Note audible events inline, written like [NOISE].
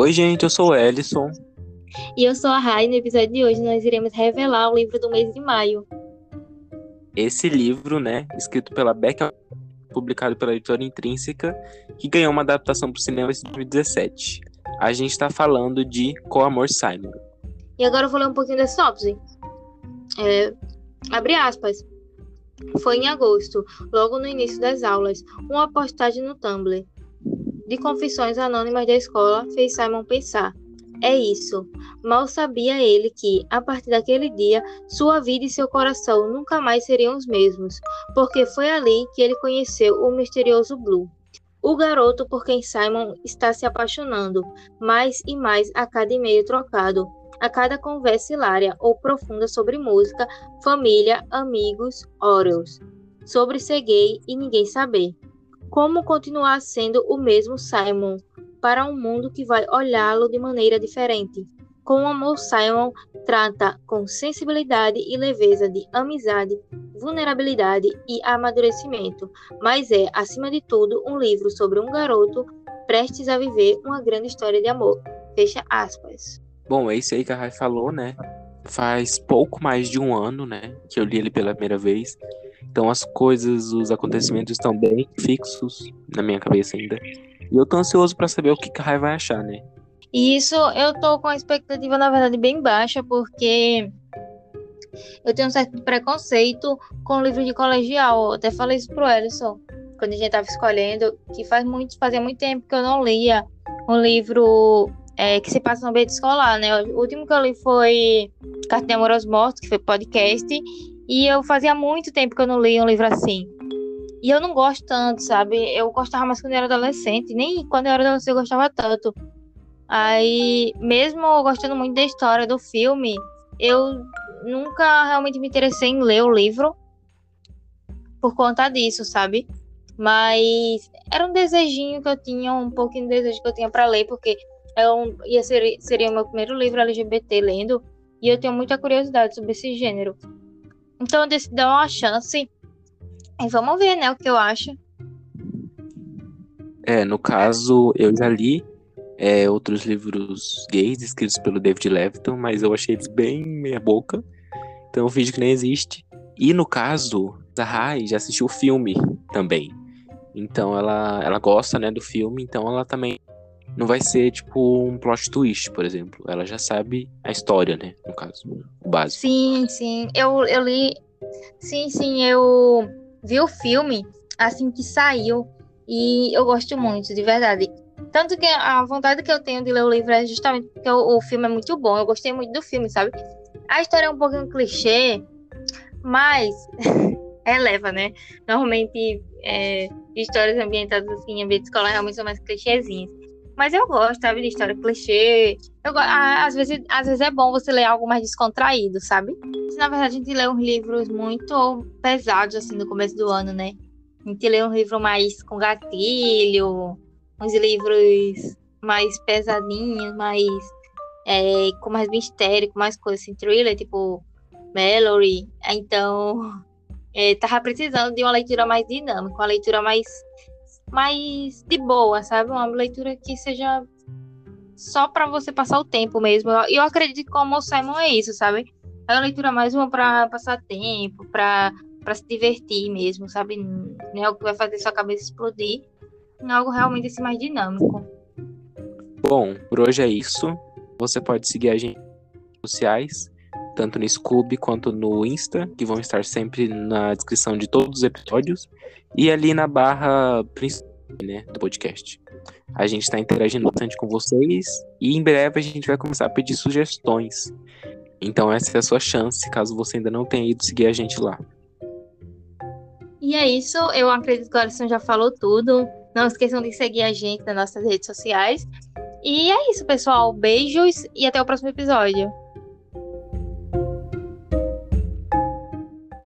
Oi, gente, eu sou o Ellison. E eu sou a Rai. No episódio de hoje, nós iremos revelar o livro do mês de maio. Esse livro, né, escrito pela Becca, publicado pela editora Intrínseca, que ganhou uma adaptação para o cinema em 2017. A gente está falando de Com Amor Simon. E agora eu vou ler um pouquinho da sinopse. É, abre aspas. Foi em agosto, logo no início das aulas, uma postagem no Tumblr de confissões anônimas da escola fez Simon pensar. É isso. Mal sabia ele que, a partir daquele dia, sua vida e seu coração nunca mais seriam os mesmos, porque foi ali que ele conheceu o misterioso Blue. O garoto por quem Simon está se apaixonando, mais e mais a cada e-mail trocado, a cada conversa hilária ou profunda sobre música, família, amigos, Orioles, sobre ser gay e ninguém saber. Como continuar sendo o mesmo Simon para um mundo que vai olhá-lo de maneira diferente? Com o amor, Simon trata com sensibilidade e leveza de amizade, vulnerabilidade e amadurecimento, mas é, acima de tudo, um livro sobre um garoto prestes a viver uma grande história de amor. Fecha aspas. Bom, é isso aí que a Rai falou, né? Faz pouco mais de um ano, né, que eu li ele pela primeira vez. Então as coisas, os acontecimentos estão bem fixos na minha cabeça ainda. E eu tô ansioso para saber o que a Rai vai achar, né? Isso eu tô com a expectativa, na verdade, bem baixa, porque eu tenho um certo preconceito com livro de colegial. Eu até falei isso pro Ellison, quando a gente tava escolhendo, que faz muito, fazia muito tempo que eu não lia um livro é, que se passa no ambiente escolar, né? O último que eu li foi Carta de Amor aos Mortos, que foi podcast, e eu fazia muito tempo que eu não lia um livro assim. E eu não gosto tanto, sabe? Eu gostava mais quando eu era adolescente. Nem quando eu era adolescente eu gostava tanto. Aí, mesmo gostando muito da história do filme, eu nunca realmente me interessei em ler o livro por conta disso, sabe? Mas era um desejinho que eu tinha, um pouquinho de desejo que eu tinha para ler, porque eu ia ser, seria o meu primeiro livro LGBT lendo, e eu tenho muita curiosidade sobre esse gênero. Então eu decidi dar uma chance. E vamos ver, né, o que eu acho. É, no caso, eu já li é, outros livros gays escritos pelo David Leviton, mas eu achei eles bem meia boca. Então eu fingi que nem existe. E no caso, a Rai já assistiu o filme também. Então ela, ela gosta, né, do filme, então ela também não vai ser tipo um plot twist, por exemplo. Ela já sabe a história, né? No caso, o básico. Sim, sim. Eu, eu li. Sim, sim, eu vi o filme assim que saiu. E eu gosto muito, de verdade. Tanto que a vontade que eu tenho de ler o livro é justamente porque o, o filme é muito bom. Eu gostei muito do filme, sabe? A história é um pouquinho clichê, mas [LAUGHS] eleva, né? Normalmente, é, histórias ambientadas assim, em ambiente escolar realmente são mais clichêzinhas. Mas eu gosto, sabe, de história clichê. Eu, às, vezes, às vezes é bom você ler algo mais descontraído, sabe? Na verdade, a gente lê uns livros muito pesados, assim, no começo do ano, né? A gente lê um livro mais com gatilho, uns livros mais pesadinhos, mais. É, com mais mistério, com mais coisa assim, thriller, tipo Mallory. Então, [LAUGHS] é, tava precisando de uma leitura mais dinâmica, uma leitura mais mais de boa, sabe? Uma leitura que seja só para você passar o tempo mesmo. E eu acredito que como o Simon é isso, sabe? É uma leitura mais uma para passar tempo, para para se divertir mesmo, sabe? Não é algo que vai fazer sua cabeça explodir. É algo realmente assim, mais dinâmico. Bom, por hoje é isso. Você pode seguir a gente nas redes sociais, tanto no Scoob quanto no Insta, que vão estar sempre na descrição de todos os episódios e ali na barra principal né, do podcast. A gente está interagindo bastante com vocês e em breve a gente vai começar a pedir sugestões. Então essa é a sua chance, caso você ainda não tenha ido seguir a gente lá. E é isso, eu acredito que o Alisson já falou tudo. Não esqueçam de seguir a gente nas nossas redes sociais. E é isso, pessoal. Beijos e até o próximo episódio.